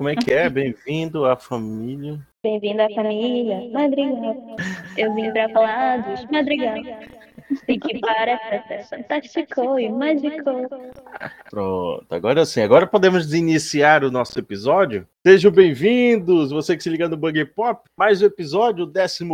Como é que é? Bem-vindo à família. Bem-vindo à família Madrigal. Eu vim pra falar dos Madrigal. E parece fantástico e mágico. Pronto, agora sim. Agora podemos iniciar o nosso episódio. Sejam bem-vindos, você que se liga no Bug Pop. Mais um episódio, o 14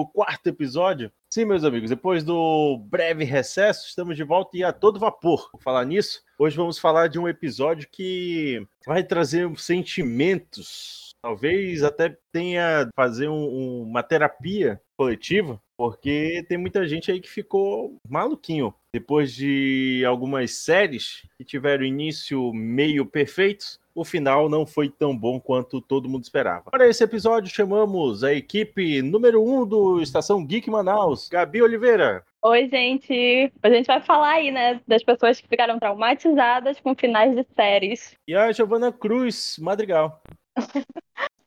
episódio. Sim, meus amigos, depois do breve recesso, estamos de volta e a todo vapor. Vou falar nisso. Hoje vamos falar de um episódio que vai trazer sentimentos. Talvez até tenha fazer um, uma terapia coletiva, porque tem muita gente aí que ficou maluquinho depois de algumas séries que tiveram início meio perfeitos o final não foi tão bom quanto todo mundo esperava. Para esse episódio, chamamos a equipe número 1 um do Estação Geek Manaus, Gabi Oliveira. Oi, gente. A gente vai falar aí, né, das pessoas que ficaram traumatizadas com finais de séries. E a Giovana Cruz Madrigal.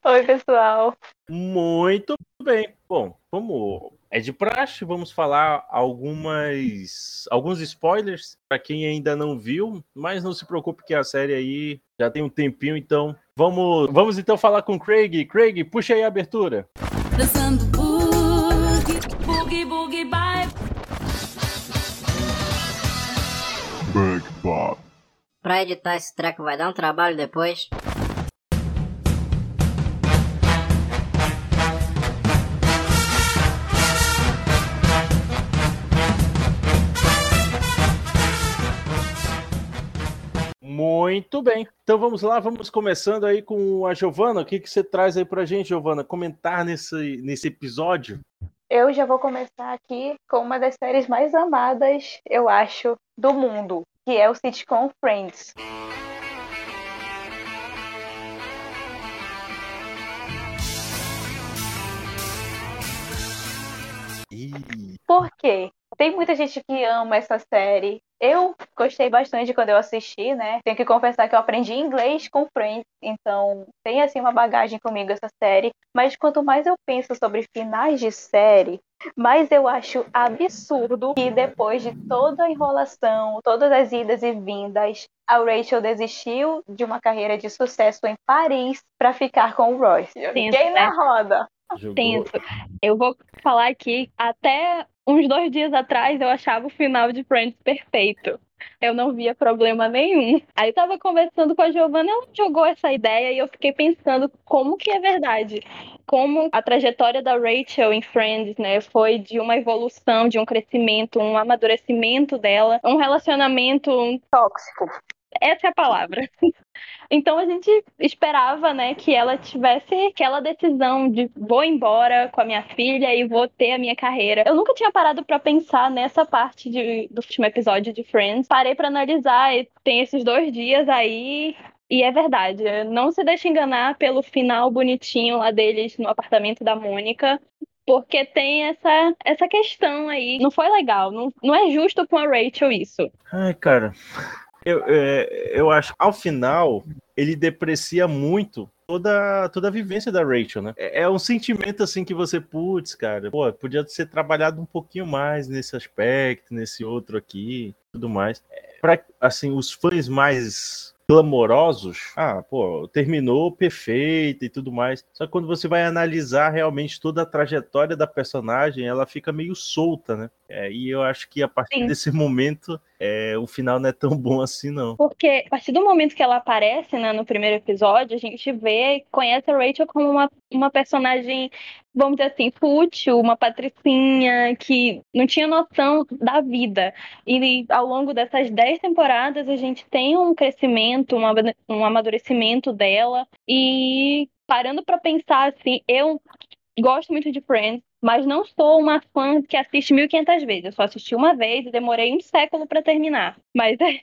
Oi, pessoal. Muito bem. Bom, como é de praxe, vamos falar algumas alguns spoilers para quem ainda não viu, mas não se preocupe que a série aí já tem um tempinho, então vamos vamos então falar com o Craig. Craig, puxa aí a abertura. Dançando boogie, boogie, boogie, bye. Bug Pop. Pra editar esse treco vai dar um trabalho depois. Muito bem. Então vamos lá, vamos começando aí com a Giovana. O que, que você traz aí pra gente, Giovana? Comentar nesse, nesse episódio? Eu já vou começar aqui com uma das séries mais amadas, eu acho, do mundo, que é o sitcom Friends. Por quê? Tem muita gente que ama essa série. Eu gostei bastante quando eu assisti, né? Tenho que confessar que eu aprendi inglês com Friends, então tem assim uma bagagem comigo essa série. Mas quanto mais eu penso sobre finais de série, mais eu acho absurdo que depois de toda a enrolação, todas as idas e vindas, a Rachel desistiu de uma carreira de sucesso em Paris para ficar com o Royce. Quem na roda? Tenso. Eu vou falar aqui, até uns dois dias atrás eu achava o final de Friends perfeito. Eu não via problema nenhum. Aí tava conversando com a Giovanna, ela jogou essa ideia e eu fiquei pensando como que é verdade. Como a trajetória da Rachel em Friends, né, foi de uma evolução, de um crescimento, um amadurecimento dela, um relacionamento tóxico essa é a palavra. Então a gente esperava, né, que ela tivesse aquela decisão de vou embora com a minha filha e vou ter a minha carreira. Eu nunca tinha parado para pensar nessa parte de, do último episódio de Friends. Parei para analisar e tem esses dois dias aí e é verdade, não se deixe enganar pelo final bonitinho lá deles no apartamento da Mônica, porque tem essa, essa questão aí. Não foi legal, não, não é justo com a Rachel isso. Ai, cara, eu, é, eu acho, ao final, ele deprecia muito toda, toda a vivência da Rachel, né? É, é um sentimento assim que você, putz, cara, pô, podia ser trabalhado um pouquinho mais nesse aspecto, nesse outro aqui, tudo mais. É, para assim, os fãs mais clamorosos, ah, pô, terminou perfeito e tudo mais. Só que quando você vai analisar realmente toda a trajetória da personagem, ela fica meio solta, né? É, e eu acho que a partir Sim. desse momento é, o final não é tão bom assim, não. Porque a partir do momento que ela aparece né, no primeiro episódio, a gente vê, conhece a Rachel como uma, uma personagem, vamos dizer assim, fútil, uma patricinha que não tinha noção da vida. E ao longo dessas dez temporadas, a gente tem um crescimento, um, um amadurecimento dela. E parando para pensar assim, eu gosto muito de Friends, mas não sou uma fã que assiste 1500 vezes. Eu só assisti uma vez e demorei um século para terminar. Mas é,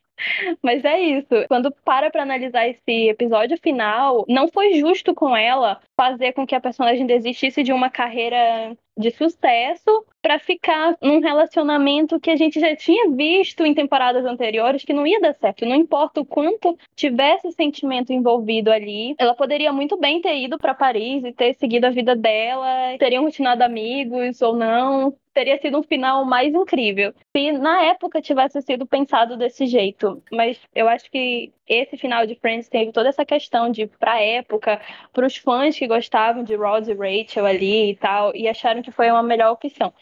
mas é isso. Quando para pra analisar esse episódio final, não foi justo com ela fazer com que a personagem desistisse de uma carreira de sucesso para ficar num relacionamento que a gente já tinha visto em temporadas anteriores que não ia dar certo. Não importa o quanto tivesse sentimento envolvido ali, ela poderia muito bem ter ido para Paris e ter seguido a vida dela, teriam continuado amigos ou não teria sido um final mais incrível se na época tivesse sido pensado desse jeito. Mas eu acho que esse final de Friends teve toda essa questão de, pra época, pros fãs que gostavam de Ross e Rachel ali e tal, e acharam que foi uma melhor opção.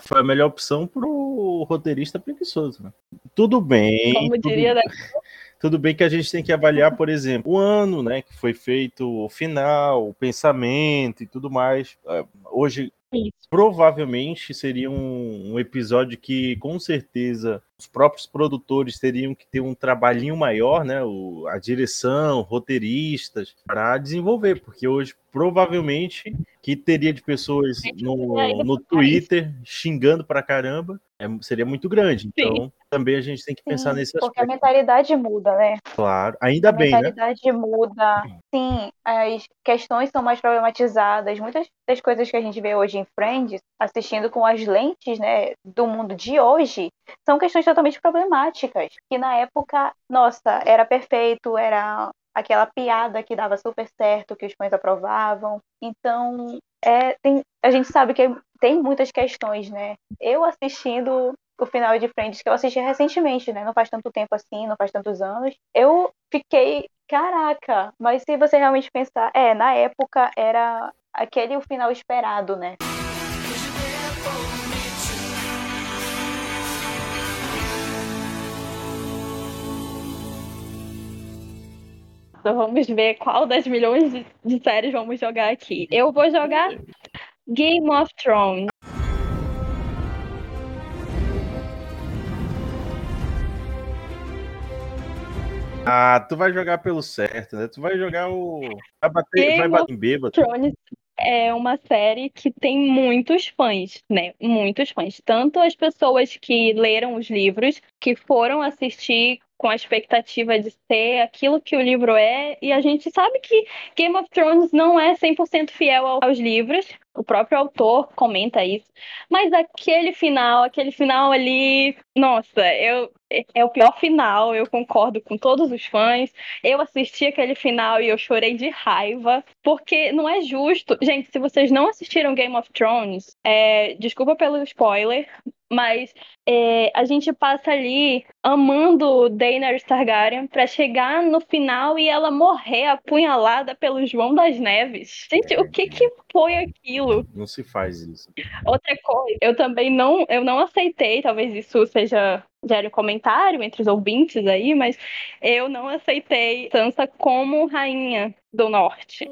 Foi a melhor opção pro roteirista preguiçoso, né? Tudo bem. Como diria tudo... Tudo bem que a gente tem que avaliar, por exemplo, o ano, né, que foi feito o final, o pensamento e tudo mais. É, hoje, Isso. provavelmente seria um, um, episódio que, com certeza, os próprios produtores teriam que ter um trabalhinho maior, né, o, a direção, roteiristas, para desenvolver, porque hoje, provavelmente, que teria de pessoas no, no Twitter xingando pra caramba, é, seria muito grande. Então, Sim. também a gente tem que pensar Sim, nesse aspecto. Porque a mentalidade muda, né? Claro, ainda a bem, né? A mentalidade muda. Sim, as questões são mais problematizadas. Muitas das coisas que a gente vê hoje em Friends, assistindo com as lentes, né, do mundo de hoje, são questões totalmente problemáticas. Que na época, nossa, era perfeito, era aquela piada que dava super certo, que os fãs aprovavam. Então, é, tem, a gente sabe que tem muitas questões, né? Eu assistindo o final de Friends, que eu assisti recentemente, né? Não faz tanto tempo assim, não faz tantos anos. Eu fiquei, caraca, mas se você realmente pensar, é, na época era aquele o final esperado, né? Então vamos ver qual das milhões de, de séries vamos jogar aqui. Eu vou jogar Game of Thrones. Ah, tu vai jogar pelo certo, né? Tu vai jogar o. Vai bater, Game vai bater em bêbado. Thrones é uma série que tem muitos fãs, né? Muitos fãs. Tanto as pessoas que leram os livros, que foram assistir com a expectativa de ser aquilo que o livro é, e a gente sabe que Game of Thrones não é 100% fiel aos livros, o próprio autor comenta isso, mas aquele final, aquele final ali, nossa, eu é o pior final, eu concordo com todos os fãs. Eu assisti aquele final e eu chorei de raiva, porque não é justo. Gente, se vocês não assistiram Game of Thrones, é, desculpa pelo spoiler, mas é, a gente passa ali amando Daenerys Targaryen para chegar no final e ela morrer apunhalada pelo João das Neves. Gente, o que que foi aquilo? Não se faz isso. Outra coisa, eu também não, eu não aceitei, talvez isso seja gere um comentário entre os ouvintes aí, mas eu não aceitei Sansa como rainha do norte.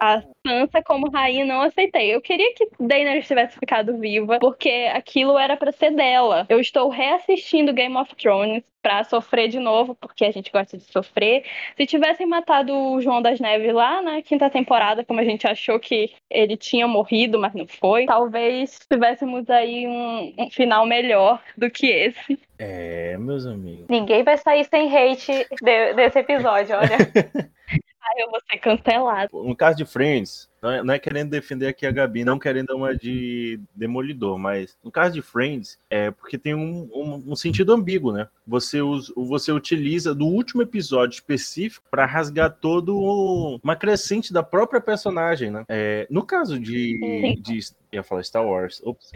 A Sansa como rainha não aceitei. Eu queria que Daenerys tivesse ficado viva, porque aquilo era para ser dela. Eu estou reassistindo Game of Thrones para sofrer de novo, porque a gente gosta de sofrer. Se tivessem matado o João das Neves lá na quinta temporada, como a gente achou que ele tinha morrido, mas não foi, talvez tivéssemos aí um, um final melhor do que esse. É, meus amigos. Ninguém vai sair sem hate de, desse episódio, olha. Eu vou ser cancelado. No caso de Friends, não é, não é, querendo defender aqui a Gabi, não querendo uma de demolidor, mas no caso de Friends, é porque tem um, um, um sentido ambíguo, né? Você, usa, você utiliza do último episódio específico para rasgar todo uma crescente da própria personagem, né? É, no caso de, de ia falar Star Wars. Ops.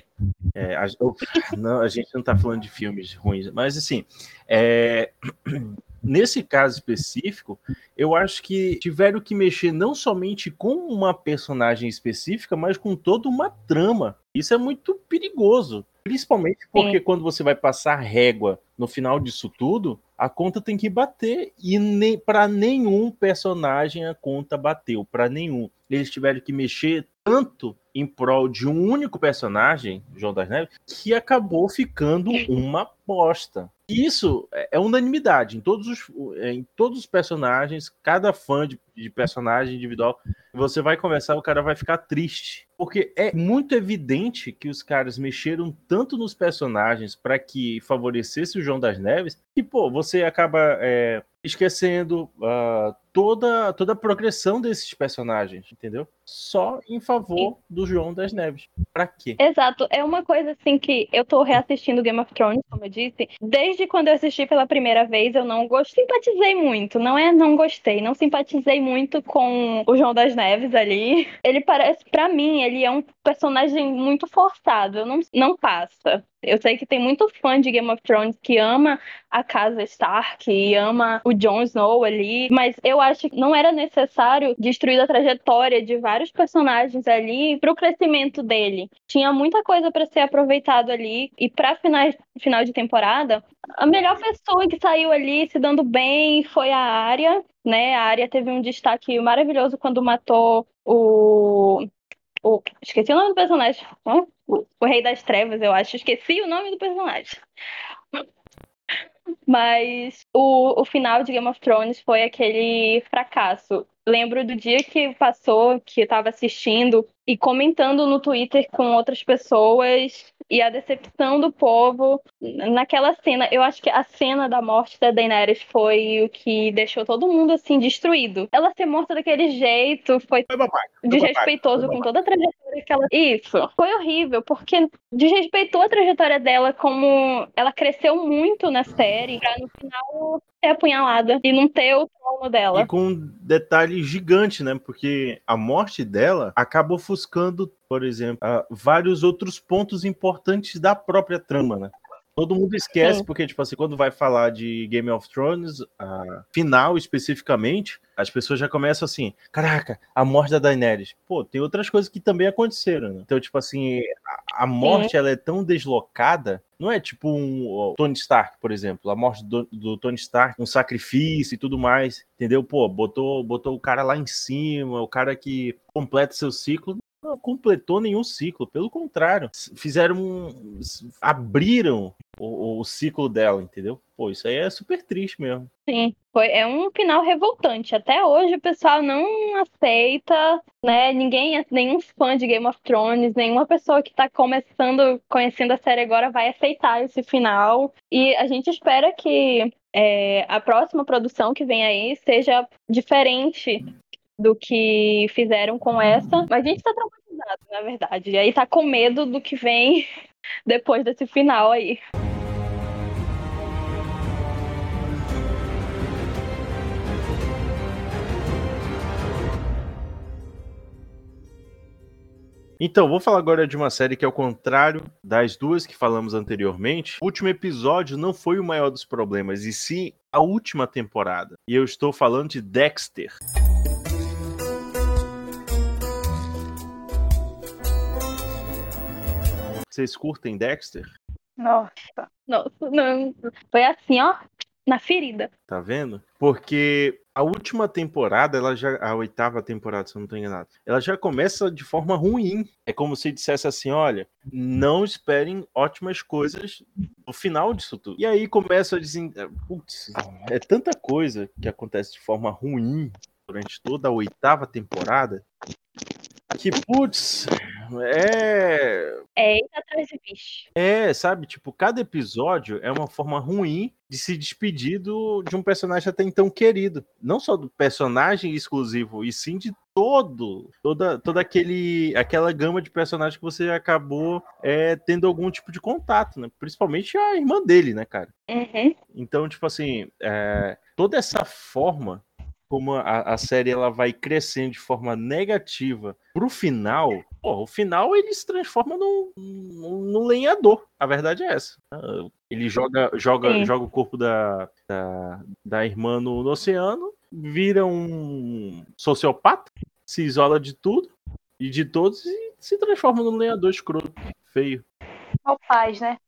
É, a, ops, não, a gente não tá falando de filmes ruins, mas assim, é, nesse caso específico, eu acho que tiveram que mexer não somente com uma personagem específica, mas com toda uma trama. Isso é muito perigoso. Principalmente porque Sim. quando você vai passar régua no final disso tudo, a conta tem que bater. E nem, para nenhum personagem a conta bateu. Para nenhum. Eles tiveram que mexer tanto em prol de um único personagem, João das Neves, que acabou ficando uma bosta. Isso é, é unanimidade em todos os, em todos os personagens, cada fã de, de personagem individual, você vai conversar, o cara vai ficar triste. Porque é muito evidente que os caras mexeram tanto nos personagens para que favorecesse o João das Neves, que, pô, você acaba é, esquecendo uh, toda, toda a progressão desses personagens, entendeu? Só em favor do João das Neves. Pra quê? Exato. É uma coisa assim que eu tô reassistindo Game of Thrones, como eu disse. Desde quando eu assisti pela primeira vez, eu não gostei, simpatizei muito. Não é não gostei, não simpatizei muito com o João das Neves ali. Ele parece, para mim, ele é um personagem muito forçado. Não, não passa. Eu sei que tem muito fã de Game of Thrones que ama a casa Stark e ama o Jon Snow ali, mas eu acho que não era necessário destruir a trajetória de vários personagens ali pro crescimento dele. Tinha muita coisa para ser aproveitado ali e para final, final de temporada, a melhor pessoa que saiu ali se dando bem foi a Arya, né? A Arya teve um destaque maravilhoso quando matou o o, esqueci o nome do personagem. O, o Rei das Trevas, eu acho. Esqueci o nome do personagem. Mas o, o final de Game of Thrones foi aquele fracasso. Lembro do dia que passou, que eu tava assistindo e comentando no Twitter com outras pessoas e a decepção do povo naquela cena. Eu acho que a cena da morte da Daenerys foi o que deixou todo mundo assim destruído. Ela ser morta daquele jeito foi, foi desrespeitoso foi com toda a trajetória que ela. Isso. Foi horrível, porque desrespeitou a trajetória dela como ela cresceu muito na série, pra no final ser apunhalada e não ter o trono dela. E com um detalhe gigante, né? Porque a morte dela acaba ofuscando, por exemplo, vários outros pontos importantes da própria trama, né? Todo mundo esquece, Sim. porque, tipo assim, quando vai falar de Game of Thrones, a final especificamente, as pessoas já começam assim: caraca, a morte da Daenerys. Pô, tem outras coisas que também aconteceram, né? Então, tipo assim, a, a morte ela é tão deslocada. Não é tipo um Tony Stark, por exemplo, a morte do, do, Tony Stark, um sacrifício e tudo mais, entendeu? Pô, botou, botou o cara lá em cima, o cara que completa seu ciclo não completou nenhum ciclo, pelo contrário, fizeram abriram o, o, ciclo dela, entendeu? Pô, isso aí é super triste mesmo. Sim, foi, é um final revoltante. Até hoje o pessoal não aceita, né? Ninguém, nenhum fã de Game of Thrones, nenhuma pessoa que tá começando, conhecendo a série agora vai aceitar esse final. E a gente espera que é, a próxima produção que vem aí seja diferente do que fizeram com essa. Mas a gente tá traumatizado, na verdade. E aí tá com medo do que vem depois desse final aí. Então, vou falar agora de uma série que é o contrário das duas que falamos anteriormente. O último episódio não foi o maior dos problemas, e sim a última temporada. E eu estou falando de Dexter. Vocês curtem Dexter? Nossa. Nossa, não. Foi assim, ó, na ferida. Tá vendo? Porque a última temporada, ela já. A oitava temporada, se eu não estou enganado, ela já começa de forma ruim. É como se dissesse assim: olha, não esperem ótimas coisas no final disso tudo. E aí começa a dizer. Putz, é tanta coisa que acontece de forma ruim durante toda a oitava temporada que, putz, é. É atrás de bicho. É, sabe? Tipo, cada episódio é uma forma ruim de se despedir do, de um personagem até então querido. Não só do personagem exclusivo, e sim de todo, toda, toda aquele, aquela gama de personagens que você acabou é, tendo algum tipo de contato, né? Principalmente a irmã dele, né, cara? Uhum. Então, tipo assim, é, toda essa forma como a, a, série ela vai crescendo de forma negativa pro final, pô, o final ele se transforma num, num, num, lenhador. A verdade é essa. Ele joga, joga, joga o corpo da, da, da irmã no, no, oceano, vira um sociopata, se isola de tudo e de todos e se transforma num lenhador escroto, feio. Ó paz, né?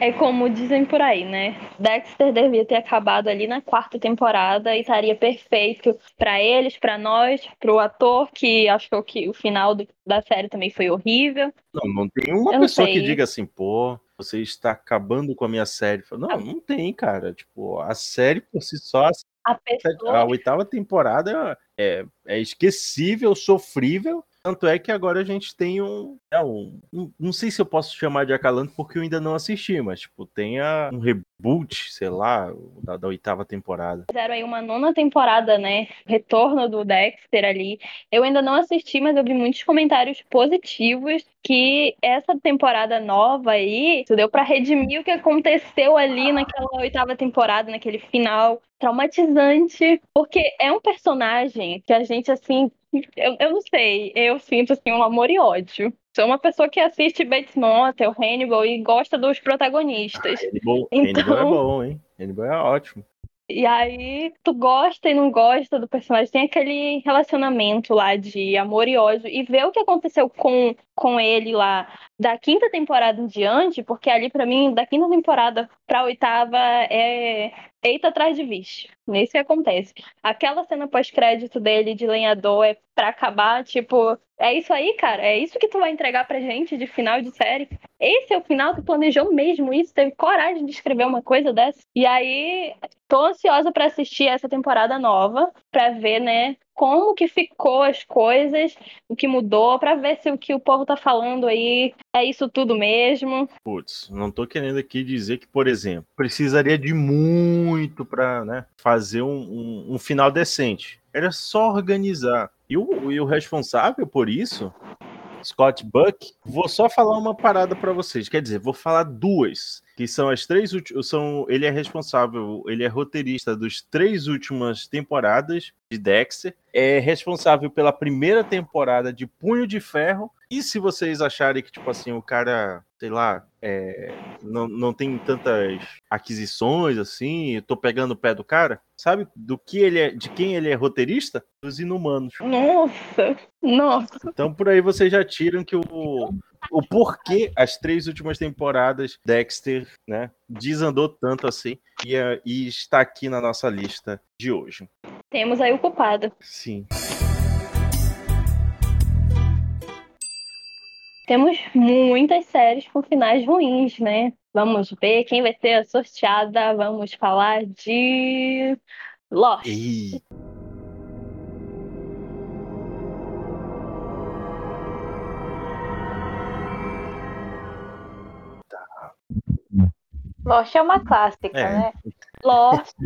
É como dizem por aí, né? Dexter devia ter acabado ali na quarta temporada e estaria perfeito para eles, para nós, para o ator que achou que o final do, da série também foi horrível. Não, não tem uma Eu pessoa que diga assim, pô, você está acabando com a minha série. Não, não tem, cara. Tipo, a série por si só, a, pessoa... a oitava temporada é, é esquecível, sofrível, Tanto é que agora a gente tem um, é um, um, Não sei se eu posso chamar de acalanto porque eu ainda não assisti, mas tipo, tem a, um reboot, sei lá, da, da oitava temporada. Fizeram aí uma nona temporada, né? Retorno do Dexter ali. Eu ainda não assisti, mas eu vi muitos comentários positivos que essa temporada nova aí deu para redimir o que aconteceu ali naquela oitava temporada, naquele final traumatizante, porque é um personagem que a gente assim, eu, eu não sei, eu sinto assim um amor e ódio. Sou uma pessoa que assiste Bates Motel, Hannibal e gosta dos protagonistas. Ah, Hannibal, então... Hannibal é bom, hein? Hannibal é ótimo. E aí, tu gosta e não gosta do personagem, tem aquele relacionamento lá de amor e ódio. E ver o que aconteceu com, com ele lá da quinta temporada em diante, porque ali, para mim, da quinta temporada pra oitava é eita atrás de vixe. Nesse que acontece. Aquela cena pós-crédito dele de lenhador é pra acabar, tipo, é isso aí, cara? É isso que tu vai entregar pra gente de final de série? Esse é o final? Tu planejou mesmo isso? Teve coragem de escrever uma coisa dessa? E aí, tô ansiosa para assistir essa temporada nova, pra ver, né, como que ficou as coisas, o que mudou, para ver se o que o povo tá falando aí é isso tudo mesmo. Putz, não tô querendo aqui dizer que, por exemplo, precisaria de muito para né, fazer um, um, um final decente. Era só organizar. E o, e o responsável por isso Scott Buck, vou só falar uma parada para vocês. Quer dizer, vou falar duas, que são as três são ele é responsável, ele é roteirista dos três últimas temporadas de Dexter, é responsável pela primeira temporada de Punho de Ferro. E se vocês acharem que tipo assim, o cara, sei lá, é, não, não tem tantas aquisições assim, eu tô pegando o pé do cara, sabe? Do que ele é, de quem ele é roteirista? Dos Inumanos. Nossa, nossa. Então por aí vocês já tiram que o o porquê as três últimas temporadas Dexter, né, desandou tanto assim e, e está aqui na nossa lista de hoje. Temos aí o culpado. Sim. Temos muitas séries com finais ruins, né? Vamos ver quem vai ser a sorteada. Vamos falar de Lost. Ei. Lost é uma clássica, é. né? Lost,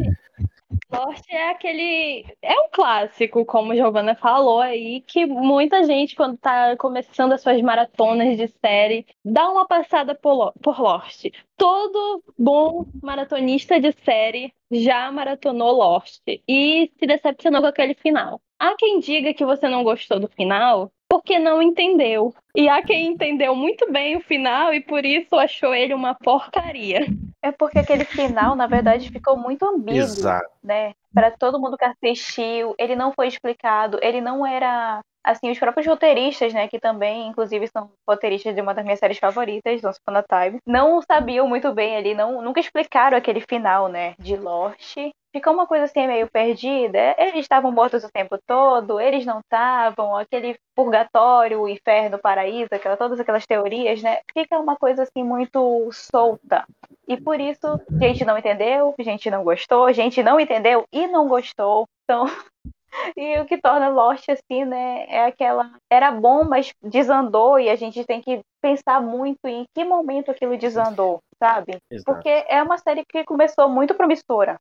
Lost é aquele. É um clássico, como Giovanna falou aí, que muita gente, quando tá começando as suas maratonas de série, dá uma passada por, por Lost. Todo bom maratonista de série já maratonou Lost e se decepcionou com aquele final. Há quem diga que você não gostou do final porque não entendeu. E há quem entendeu muito bem o final e por isso achou ele uma porcaria. É porque aquele final, na verdade, ficou muito ambíguo, Exato. né? Para todo mundo que assistiu, ele não foi explicado, ele não era assim, os próprios roteiristas, né, que também, inclusive, são roteiristas de uma das minhas séries favoritas, Once Upon a Time, não sabiam muito bem ali, não, nunca explicaram aquele final, né, de Lost. Ficou uma coisa assim meio perdida. Eles estavam mortos o tempo todo, eles não estavam, aquele purgatório, o inferno, o paraíso, aquela, todas aquelas teorias, né? Fica uma coisa assim muito solta. E por isso, gente não entendeu, gente não gostou, gente não entendeu e não gostou. Então, E o que torna Lost assim, né, é aquela era bom, mas desandou e a gente tem que pensar muito em que momento aquilo desandou, sabe? Exato. Porque é uma série que começou muito promissora.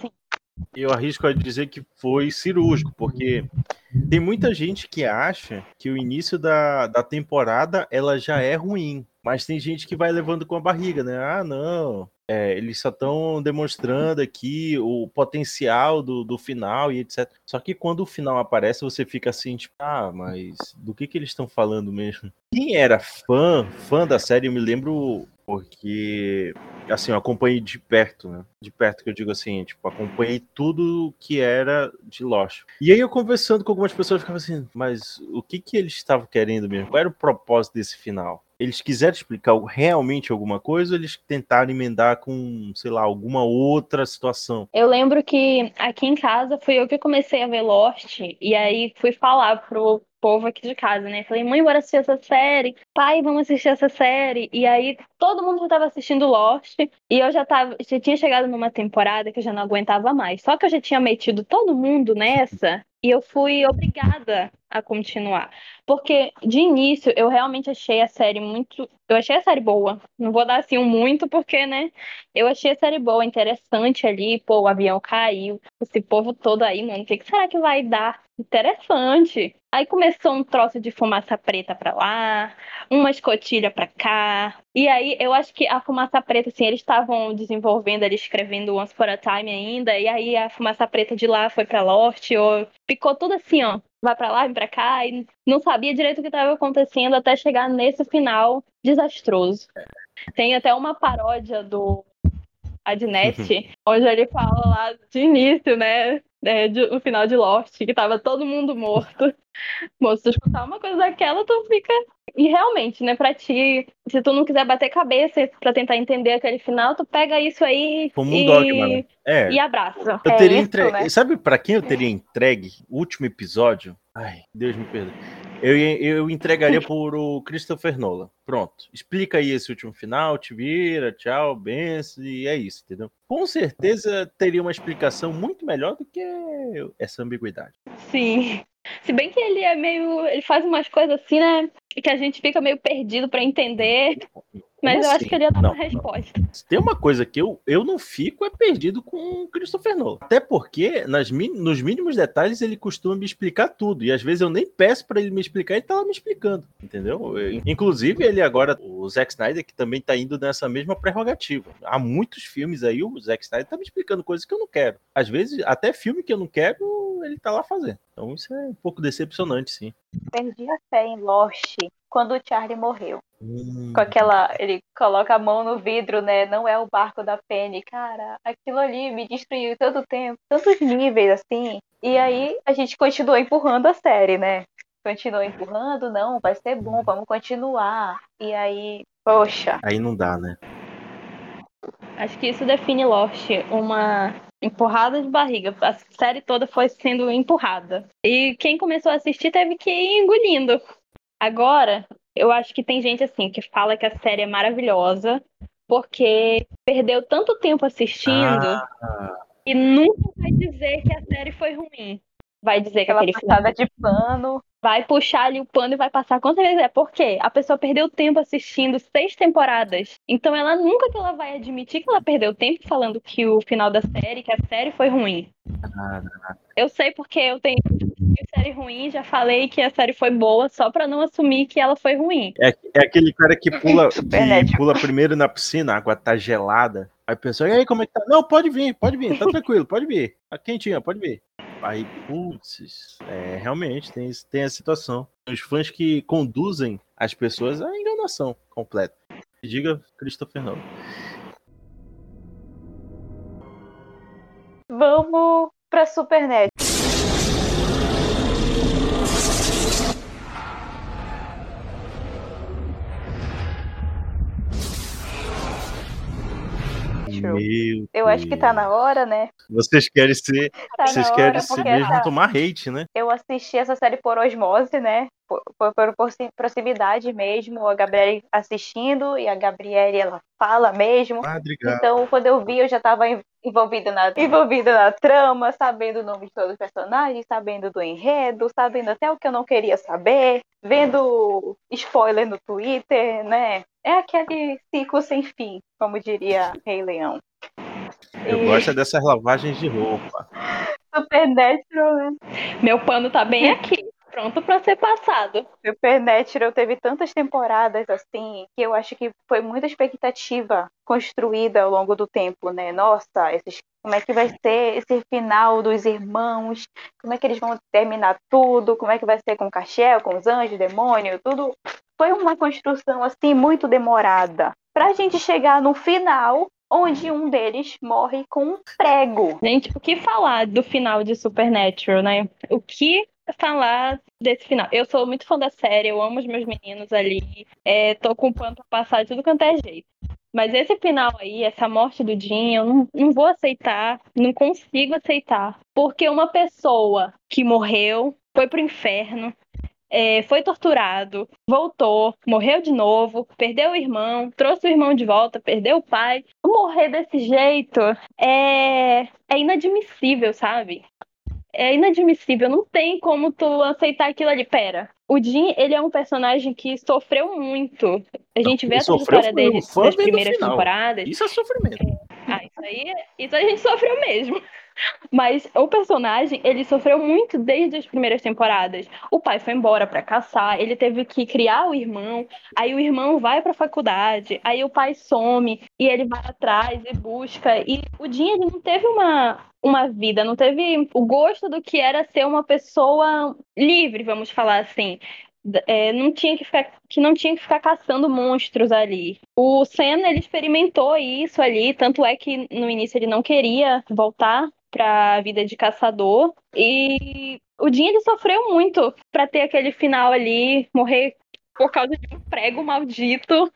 Sim. Eu arrisco a dizer que foi cirúrgico, porque tem muita gente que acha que o início da, da temporada ela já é ruim, mas tem gente que vai levando com a barriga, né? Ah, não, é, eles só estão demonstrando aqui o potencial do, do final e etc. Só que quando o final aparece, você fica assim, tipo, ah, mas do que, que eles estão falando mesmo? Quem era fã, fã da série, eu me lembro porque, assim, eu acompanhei de perto, né? De perto que eu digo assim, tipo, acompanhei tudo que era de Lost. E aí eu conversando com algumas pessoas, ficava assim, mas o que que eles estavam querendo mesmo? Qual era o propósito desse final? eles quiseram explicar realmente alguma coisa ou eles tentaram emendar com, sei lá, alguma outra situação? Eu lembro que aqui em casa fui eu que comecei a ver Lost e aí fui falar pro povo aqui de casa, né? Falei, mãe, bora assistir essa série. Pai, vamos assistir essa série. E aí todo mundo já tava assistindo Lost e eu já tava, já tinha chegado numa temporada que eu já não aguentava mais. Só que eu já tinha metido todo mundo nessa e eu fui obrigada a continuar. Porque de início eu realmente achei a série muito. Eu achei a série boa. Não vou dar assim um muito, porque, né? Eu achei a série boa, interessante ali. Pô, o avião caiu. Esse povo todo aí, mano. O que, que será que vai dar? Interessante. Aí começou um troço de fumaça preta pra lá, uma escotilha pra cá. E aí eu acho que a fumaça preta, assim, eles estavam desenvolvendo, ali escrevendo Once Upon a Time ainda. E aí a fumaça preta de lá foi pra Lost, ou ficou tudo assim, ó vai para lá, vem para cá, e não sabia direito o que estava acontecendo até chegar nesse final desastroso. Tem até uma paródia do Adnet, onde ele fala lá de início, né? É, de, no final de Lost, que tava todo mundo morto. Moço, tu escutar uma coisa daquela, tu fica. E realmente, né, pra ti, se tu não quiser bater cabeça pra tentar entender aquele final, tu pega isso aí Como um e... dogma, né? É. e abraça. Eu É teria isso, entregue. né? Sabe pra quem eu teria entregue o último episódio? Ai, Deus me perdoe. Eu, eu entregaria por o Christopher Nolan. Pronto. Explica aí esse último final, te vira, tchau, benção, e é isso, entendeu? Com certeza teria uma explicação muito melhor do que essa ambiguidade. Sim. Se bem que ele é meio. Ele faz umas coisas assim, né? Que a gente fica meio perdido pra entender. Mas eu acho assim? que ele ia dar Não, uma resposta. Se tem uma coisa que eu, eu não fico é perdido com o Christopher Nolan. Até porque, nas, nos mínimos detalhes, ele costuma me explicar tudo. E às vezes eu nem peço pra ele me explicar, ele tá lá me explicando. Entendeu? Eu- inclusive, ele agora, o Zack Snyder, que também tá indo nessa mesma prerrogativa. Há muitos filmes aí, o Zack Snyder tá me explicando coisas que eu não quero. Às vezes, até filme que eu não quero, ele tá lá fazendo. Então isso é um pouco decepcionante, sim. Perdi a fé em Lost quando o Charlie morreu. Hum, Com aquela. Ele coloca a mão no vidro, né? Não é o barco da Penny. Cara, aquilo ali me destruiu tanto tempo, tantos níveis assim. E aí a gente continua empurrando a série, né? Continua empurrando, não, vai ser bom, vamos continuar. E aí, poxa, Aí não dá, né? Acho que isso define Lost, uma empurrada de barriga. A série toda foi sendo empurrada. E quem começou a assistir teve que ir engolindo. Agora, eu acho que tem gente assim que fala que a série é maravilhosa porque perdeu tanto tempo assistindo Ah. e nunca vai dizer que a série foi ruim. Vai dizer que aquela aquele final passada de pano. vai puxar ali o pano e vai passar quantas vezes é. Por quê? A pessoa perdeu tempo assistindo seis temporadas. Então ela nunca que ela vai admitir que ela perdeu tempo falando que o final da série, que a série foi ruim. Eu sei porque eu tenho série ruim, já falei que a série foi boa, só pra não assumir que ela foi ruim. É, é aquele cara que pula, que pula primeiro na piscina, a água tá gelada. Aí a pessoa, e aí, como é que tá? Não, pode vir, pode vir, tá tranquilo, pode vir. Tá quentinha, pode vir. Aí, putz, é, realmente tem, tem a situação. Os fãs que conduzem as pessoas à enganação completa. Diga Christopher Nolan. Vamos pra Supernet. Meu Eu acho que tá na hora, né? Vocês querem ser, Tá vocês querem ser mesmo essa- tomar hate, né? eu assisti essa série por osmose, né? Por, por, por proxi- proximidade mesmo, a Gabriele assistindo e a Gabriele ela fala mesmo. Madrigal. Então, quando eu vi, eu já estava envolvida na, envolvida na trama, sabendo o nome de todos os personagens, sabendo do enredo, sabendo até o que eu não queria saber, vendo spoiler no Twitter, né? É aquele ciclo sem fim, como diria Rei Leão. Eu E gosto dessas lavagens de roupa. Supernatural, né? Meu pano tá bem aqui, pronto pra ser passado. Supernatural teve tantas temporadas assim que eu acho que foi muita expectativa construída ao longo do tempo, né? Nossa, esses, como é que vai ser esse final dos irmãos? Como é que eles vão terminar tudo? Como é que vai ser com o Cachel, com os anjos, demônio, tudo? Foi uma construção assim muito demorada pra gente chegar no final onde um deles morre com um prego. Gente, o que falar do final de Supernatural, né? O que falar desse final? Eu sou muito fã da série, eu amo os meus meninos ali, é, tô com pano pra passar de tudo quanto é jeito. Mas esse final aí, essa morte do Jim, eu não, não vou aceitar, não consigo aceitar. Porque uma pessoa que morreu, foi pro inferno, é, foi torturado, voltou, morreu de novo, perdeu o irmão, trouxe o irmão de volta, perdeu o pai. Morrer desse jeito é, é inadmissível, sabe? é inadmissível, não tem como tu aceitar aquilo ali. Pera, o Jim, ele é um personagem que sofreu muito. A gente vê a história dele das primeiras temporadas. Isso é sofrimento. Ah, isso aí, isso a gente sofreu mesmo. Mas o personagem, ele sofreu muito desde as primeiras temporadas. O pai foi embora para caçar, ele teve que criar o irmão, aí o irmão vai para faculdade, aí o pai some e ele vai atrás e busca. E o Jim ele não teve uma uma vida, não teve o gosto do que era ser uma pessoa livre, vamos falar assim. É, não tinha que ficar que não tinha que ficar caçando monstros ali. O Senna ele experimentou isso ali, tanto é que no início ele não queria voltar para a vida de caçador e o Jim ele sofreu muito para ter aquele final ali, morrer por causa de um prego maldito.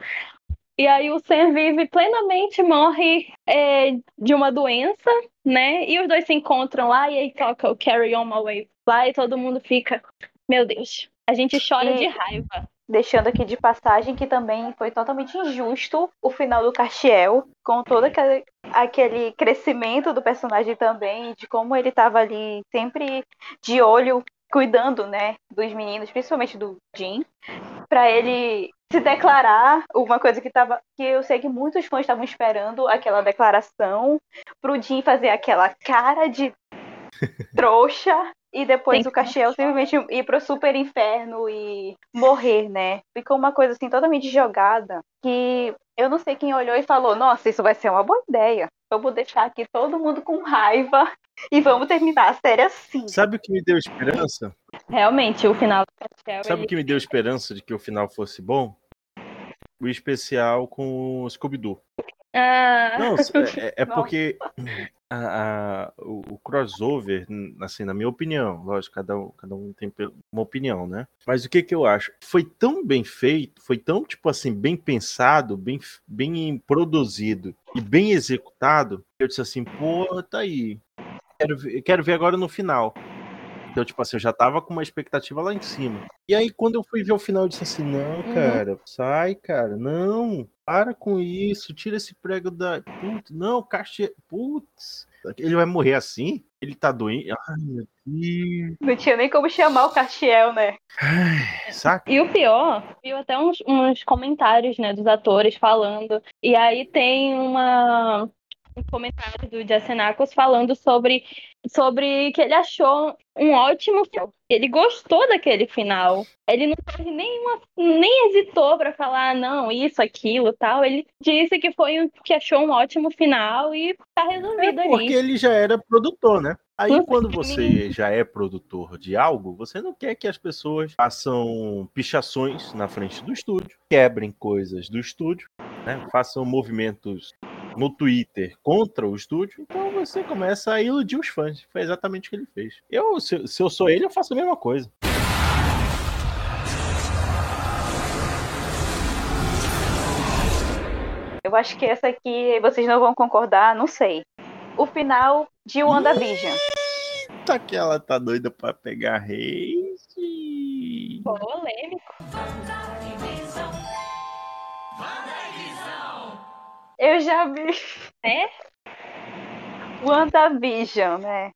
E aí o Sam vive plenamente, morre é, de uma doença, né? E os dois se encontram lá e aí toca o Carry On My Way lá e todo mundo fica, meu Deus, a gente chora e... de raiva. Deixando aqui de passagem que também foi totalmente injusto o final do Castiel, com todo aquele, aquele crescimento do personagem também, de como ele estava ali sempre de olho, cuidando, né, dos meninos, principalmente do Jim, para ele se declarar, uma coisa que tava, que eu sei que muitos fãs estavam esperando aquela declaração, pro Jim fazer aquela cara de trouxa e depois o Castiel simplesmente ir pro super inferno e morrer, né? Ficou uma coisa assim totalmente jogada que eu não sei quem olhou e falou: Nossa, isso vai ser uma boa ideia. Vamos deixar aqui todo mundo com raiva e vamos terminar a série assim. Sabe o que me deu esperança? Realmente, o final do Castiel. Sabe o ele... que me deu esperança de que o final fosse bom? O especial com o Scooby-Doo. Ah. Não, é, é porque a, a, o, o, crossover, assim, na minha opinião, lógico, cada um, cada um tem uma opinião, né? Mas o que que eu acho? Foi tão bem feito, foi tão, tipo assim, bem pensado, bem, bem produzido e bem executado, eu disse assim, pô, tá aí. Quero ver, quero ver agora no final. Então, tipo assim, eu já tava com uma expectativa lá em cima. E aí, quando eu fui ver o final, eu disse assim: não, uhum. cara, sai, cara, não, para com isso, tira esse prego da. Putz, não, caixa. Putz, ele vai morrer assim? Ele tá doente? Ai, meu Deus. Não tinha nem como chamar o Castiel, né? Ai, saca? E o pior, viu até uns, uns comentários, né, dos atores falando. E aí tem uma um comentário do Jacenacos falando sobre, sobre que ele achou um ótimo final. Ele gostou daquele final. Ele não teve nenhuma, nem hesitou para falar não, isso, aquilo, tal. Ele disse que foi um, que achou um ótimo final e tá resolvido é porque ali. Porque ele já era produtor, né? Aí quando você já é produtor de algo, você não quer que as pessoas façam pichações na frente do estúdio, quebrem coisas do estúdio, né? façam movimentos no Twitter contra o estúdio, então você começa a iludir os fãs. Foi exatamente o que ele fez. Eu, se, se eu sou ele, eu faço a mesma coisa. Eu acho que essa aqui vocês não vão concordar, não sei. O final de WandaVision. Eita, que ela tá doida pra pegar reis. Polêmico. Eu já vi. É? WandaVision, né?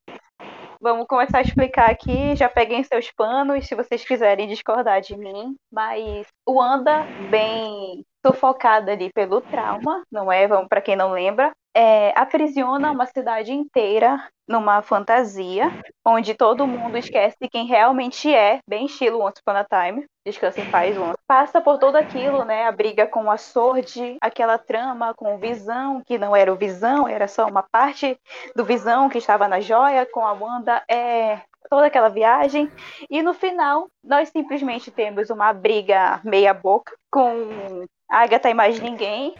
Vamos começar a explicar aqui. Já peguem seus panos se vocês quiserem discordar de mim. Mas Wanda, bem sufocada ali pelo trauma, não é? Vamos para quem não lembra, é, aprisiona uma cidade inteira numa fantasia, onde todo mundo esquece quem realmente é, bem estilo Once Upon a Time, Descansa em Paz Once. Passa por tudo aquilo, né, a briga com a Sword, aquela trama com o Visão, que não era o Visão, era só uma parte do Visão que estava na joia, com a Wanda, é toda aquela viagem, e no final nós simplesmente temos uma briga meia boca com Agatha e mais ninguém.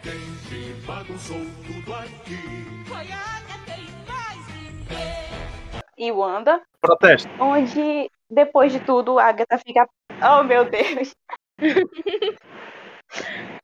E Wanda. Protesto. Onde, depois de tudo, a Agatha fica. Oh, meu Deus!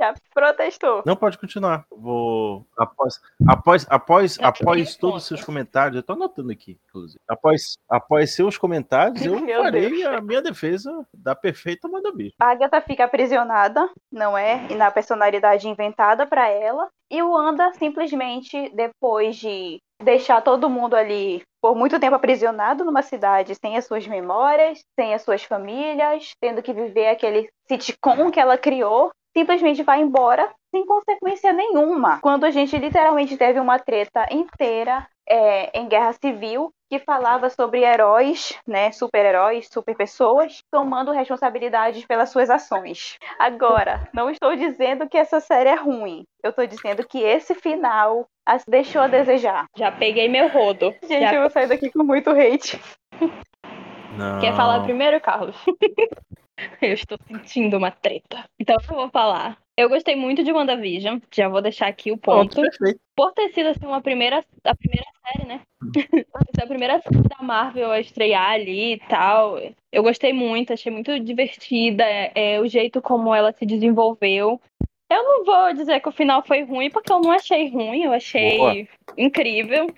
Já protestou. Não pode continuar. Vou após após após após todos os seus comentários, eu tô anotando aqui, inclusive. Após após seus comentários, eu Meu farei Deus. a minha defesa da perfeita Madabi. A Agatha fica aprisionada, não é? E na personalidade inventada para ela, e o Wanda simplesmente depois de deixar todo mundo ali por muito tempo aprisionado numa cidade sem as suas memórias, sem as suas famílias, tendo que viver aquele sitcom que ela criou, simplesmente vai embora sem consequência nenhuma. Quando a gente literalmente teve uma treta inteira é, em guerra civil que falava sobre heróis, né, super-heróis, super-pessoas, tomando responsabilidades pelas suas ações. Agora, não estou dizendo que essa série é ruim. Eu estou dizendo que esse final as deixou a desejar. Já peguei meu rodo. Gente, Já... eu vou sair daqui com muito hate. Não. Quer falar primeiro, Carlos? eu estou sentindo uma treta. Então eu vou falar. Eu gostei muito de WandaVision. Já vou deixar aqui o ponto. Perfeito. Por ter sido assim, uma primeira, a primeira série, né? a primeira série da Marvel a estrear ali e tal. Eu gostei muito, achei muito divertida. É, o jeito como ela se desenvolveu. Eu não vou dizer que o final foi ruim, porque eu não achei ruim, eu achei Boa. incrível.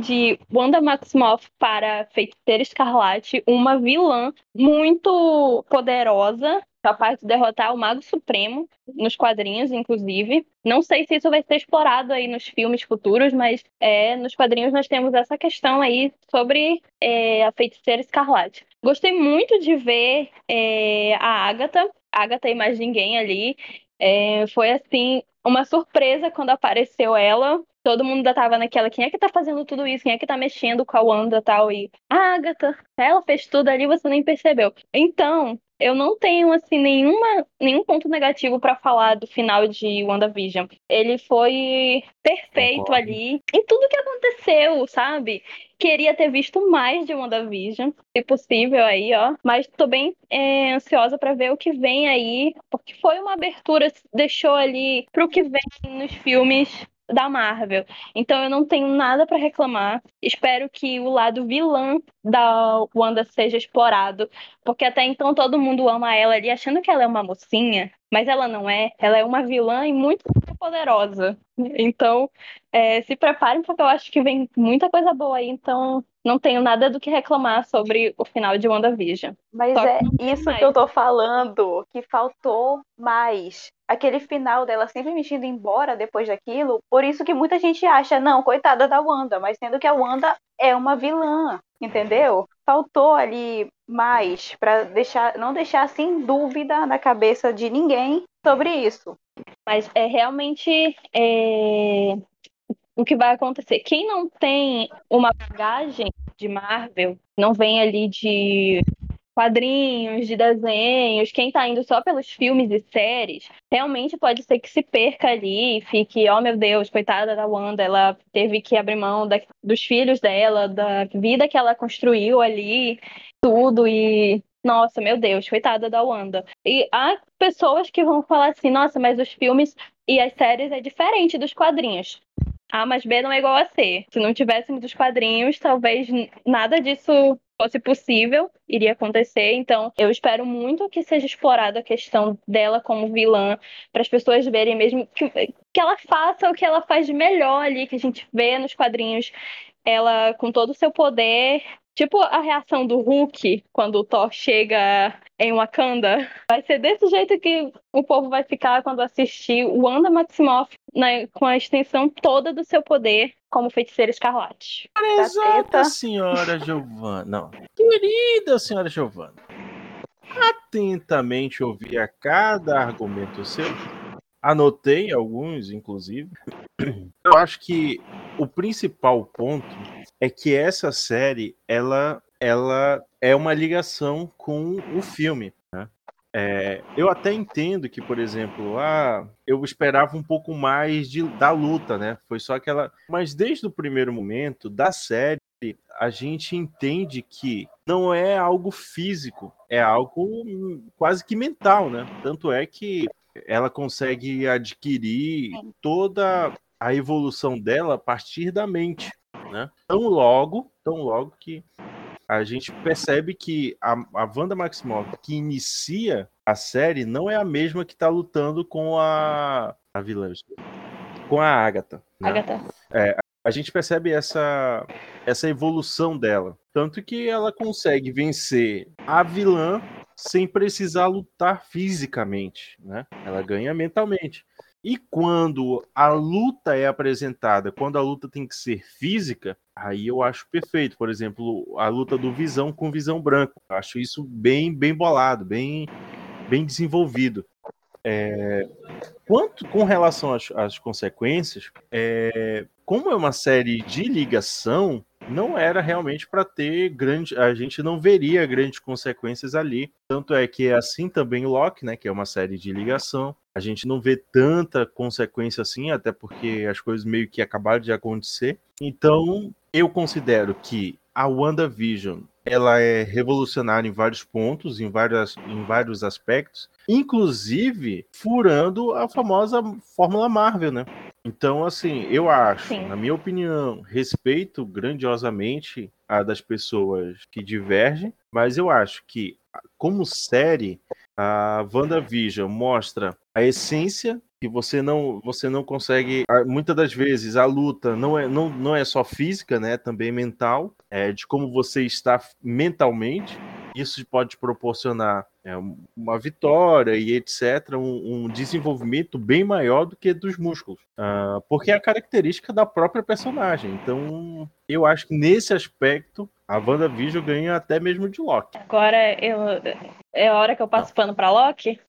De Wanda Maximoff para Feiticeira Escarlate, uma vilã muito poderosa, capaz de derrotar o Mago Supremo, nos quadrinhos, inclusive. Não sei se isso vai ser explorado aí nos filmes futuros, mas é, nos quadrinhos nós temos essa questão aí sobre é, a Feiticeira Escarlate. Gostei muito de ver é, a Agatha, Agatha e mais ninguém ali. É, foi assim uma surpresa quando apareceu ela. Todo mundo ainda tava naquela, quem é que tá fazendo tudo isso? Quem é que tá mexendo com a Wanda e tal? E a Agatha, ela fez tudo ali, você nem percebeu. Então, eu não tenho assim nenhuma, nenhum ponto negativo para falar do final de WandaVision. Ele foi perfeito Concordo. ali em tudo que aconteceu, sabe? Queria ter visto mais de WandaVision, se possível aí, ó. Mas tô bem é, ansiosa para ver o que vem aí, porque foi uma abertura, deixou ali pro que vem nos filmes da Marvel. Então eu não tenho nada para reclamar. Espero que o lado vilã da Wanda seja explorado, porque até então todo mundo ama ela ali achando que ela é uma mocinha, mas ela não é. Ela é uma vilã e muito poderosa. Então, é, se preparem porque eu acho que vem muita coisa boa aí, então não tenho nada do que reclamar sobre o final de WandaVision. Mas Só que é tem isso mais. que eu tô falando, que faltou mais. Aquele final dela simplesmente indo embora depois daquilo, por isso que muita gente acha, não, coitada da Wanda, mas sendo que a Wanda é uma vilã, entendeu? Faltou ali mais pra deixar, não deixar assim dúvida na cabeça de ninguém sobre isso. Mas é realmente é, o que vai acontecer. Quem não tem uma bagagem de Marvel, não vem ali de quadrinhos, de desenhos, quem tá indo só pelos filmes e séries, realmente pode ser que se perca ali e fique, oh meu Deus, coitada da Wanda, ela teve que abrir mão da- dos filhos dela, da vida que ela construiu ali, tudo, e nossa, meu Deus, coitada da Wanda. E há pessoas que vão falar assim, nossa, mas os filmes e as séries é diferente dos quadrinhos. A mais B não é igual a C. Se não tivéssemos os quadrinhos, talvez nada disso fosse possível, iria acontecer. Então, eu espero muito que seja explorada a questão dela como vilã, para as pessoas verem mesmo que, que ela faça o que ela faz de melhor ali, que a gente vê nos quadrinhos, ela com todo o seu poder. Tipo a reação do Hulk quando o Thor chega em Wakanda. Vai ser desse jeito que o povo vai ficar quando assistir o Wanda Maximoff né, com a extensão toda do seu poder como feiticeira escarlate. Exata senhora Giovana. Não. Querida senhora Giovana. Atentamente ouvi a cada argumento seu. Anotei alguns, inclusive. Eu acho que o principal ponto é que essa série ela, ela é uma ligação com o filme. né? É, eu até entendo que, por exemplo, ah, eu esperava um pouco mais de, da luta, né? Foi só aquela. Mas desde o primeiro momento da série, a gente entende que não é algo físico, é algo hum, quase que mental, né? Tanto é que ela consegue adquirir toda a evolução dela a partir da mente, né? Tão logo, tão logo que a gente percebe que a, a Wanda Maximoff que inicia a série não é a mesma que está lutando com a, a vilã, com a Agatha. né? Agatha. a gente percebe essa, essa evolução dela. Tanto que ela consegue vencer a vilã sem precisar lutar fisicamente, né? Ela ganha mentalmente. E quando a luta é apresentada, quando a luta tem que ser física, aí eu acho perfeito. Por exemplo, a luta do Visão com Visão Branco. Acho isso bem, bem bolado, bem, bem desenvolvido. É, quanto com relação às, às consequências, é, como é uma série de ligação, não era realmente para ter grande. A gente não veria grandes consequências ali. Tanto é que é assim também Loki, né? Que é uma série de ligação. A gente não vê tanta consequência assim, até porque as coisas meio que acabaram de acontecer. Então, eu considero que a WandaVision ela é revolucionária em vários pontos, em, várias, em vários aspectos, inclusive furando a famosa Fórmula Marvel, né? Então, assim, eu acho, Sim. na minha opinião, respeito grandiosamente a das pessoas que divergem, mas eu acho que, como série, a WandaVision mostra a essência que você não você não consegue muitas das vezes a luta não é não, não é só física né também mental é de como você está mentalmente isso pode proporcionar é, uma vitória e etc., um, um, desenvolvimento bem maior do que dos músculos, uh, porque é a característica da própria personagem. Então, eu acho que nesse aspecto a WandaVision ganha até mesmo de Loki. Agora eu, é a hora que eu passo pano pra Loki?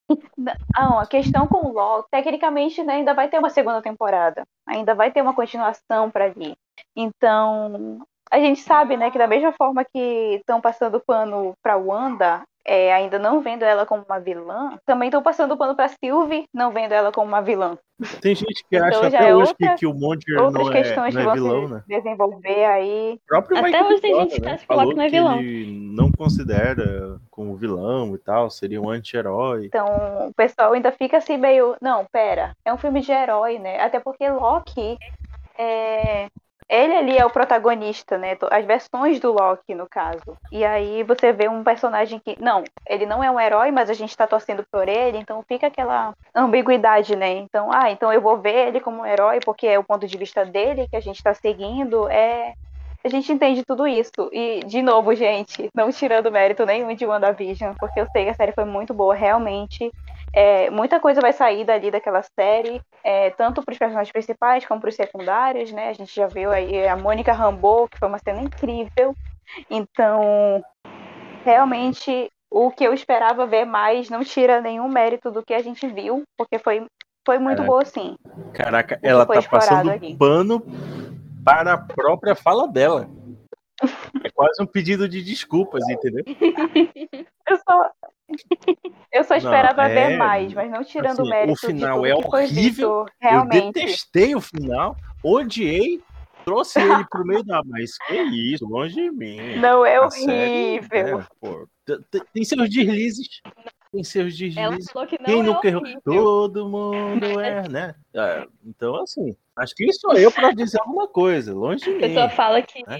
Não, a questão com o Loki, tecnicamente né, ainda vai ter uma segunda temporada. Ainda vai ter uma continuação para ali. Então, a gente sabe, né, que da mesma forma que estão passando pano pra Wanda, é, ainda não vendo ela como uma vilã, também estão passando pano pra Sylvie, não vendo ela como uma vilã. Tem gente que então, acha até é hoje outra, que, que o Mondier não é, não é que vilão, né? desenvolver aí. O próprio até hoje tem gente que acha que o não é vilão. ele não considera como vilão e tal, seria um anti-herói. Então, o pessoal ainda fica assim meio, não, pera, é um filme de herói, né? Até porque Loki é, ele ali é o protagonista, né? As versões do Loki, no caso. E aí você vê um personagem que. Não, ele não é um herói, mas a gente tá torcendo por ele, então fica aquela ambiguidade, né? Então, ah, então eu vou ver ele como um herói porque é o ponto de vista dele que a gente tá seguindo. É. A gente entende tudo isso. E, de novo, gente, não tirando mérito nenhum de WandaVision, porque eu sei que a série foi muito boa, realmente. É, muita coisa vai sair dali daquela série, é, tanto para os personagens principais como para os secundários, né? A gente já viu aí a Mônica Rambeau, que foi uma cena incrível. Então, realmente, o que eu esperava ver mais não tira nenhum mérito do que a gente viu, porque foi, foi muito Caraca. boa, sim. Caraca, ela tá passando aqui. pano para a própria fala dela. É quase um pedido de desculpas, entendeu? eu só, eu só esperava não, é, ver mais, mas não tirando assim, o mérito. O final é horrível. realmente. Eu detestei o final, odiei, trouxe ele pro meio da. Mas que isso, longe de mim. Não é horrível. Série, é, pô, tem seus deslizes. Tem seus deslizes. Que Quem é nunca errou? Todo mundo é, né? É, então, assim, acho que isso sou eu para dizer alguma coisa, longe de mim. A pessoa fala que né?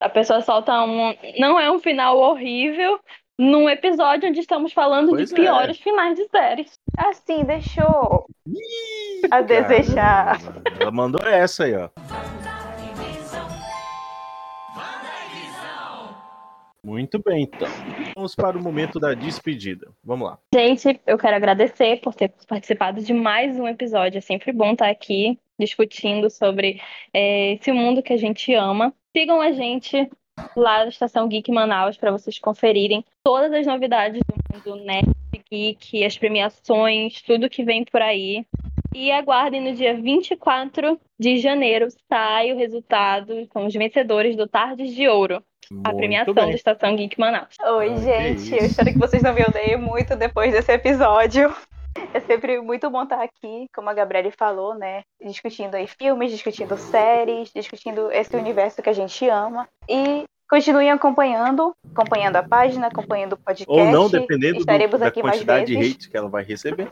a pessoa solta um. Não é um final horrível, num episódio onde estamos falando pois de é. piores finais de séries. Assim, deixou Ih, a desejar. Ela mandou essa aí, ó. Muito bem, então. Vamos para o momento da despedida. Vamos lá. Gente, eu quero agradecer por ter participado de mais um episódio. É sempre bom estar aqui discutindo sobre é, esse mundo que a gente ama. Sigam a gente lá na Estação Geek Manaus para vocês conferirem todas as novidades do mundo nerd, geek, as premiações, tudo que vem por aí. E aguardem no dia 24 de janeiro sai o resultado com os vencedores do Tardes de Ouro. Muito a premiação bem. da Estação Geek Manaus. Oi, ah, gente. Eu espero que vocês não me odeiem muito depois desse episódio. É sempre muito bom estar aqui, como a Gabriele falou, né? Discutindo aí filmes, discutindo séries, discutindo esse universo que a gente ama. E continuem acompanhando, acompanhando a página, acompanhando o podcast. Ou não, dependendo Estaremos do, da quantidade de hate que ela vai receber.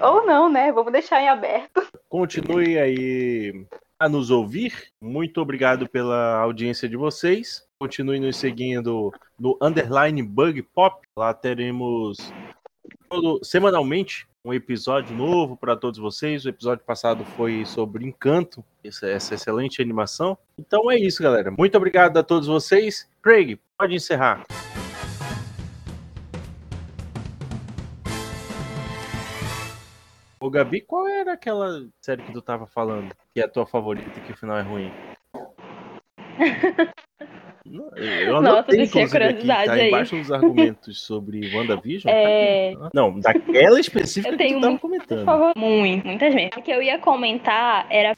Ou não, né? Vamos deixar em aberto. Continue aí a nos ouvir. Muito obrigado pela audiência de vocês. Continue nos seguindo no underline Bug Pop. Lá teremos todo, semanalmente um episódio novo para todos vocês. O episódio passado foi sobre Encanto, essa, essa, excelente animação. Então é isso, galera. Muito obrigado a todos vocês. Craig, pode encerrar. Ô, Gabi, qual era aquela série que tu tava falando? Que é a tua favorita e que o final é ruim? Eu anotei, Nossa, deixei a inclusive, aqui, curiosidade tá aí. embaixo dos argumentos sobre WandaVision. É, tá. Não, daquela específica Eu que tenho tu tava comentando. muito, muitas mesmo. O que eu ia comentar era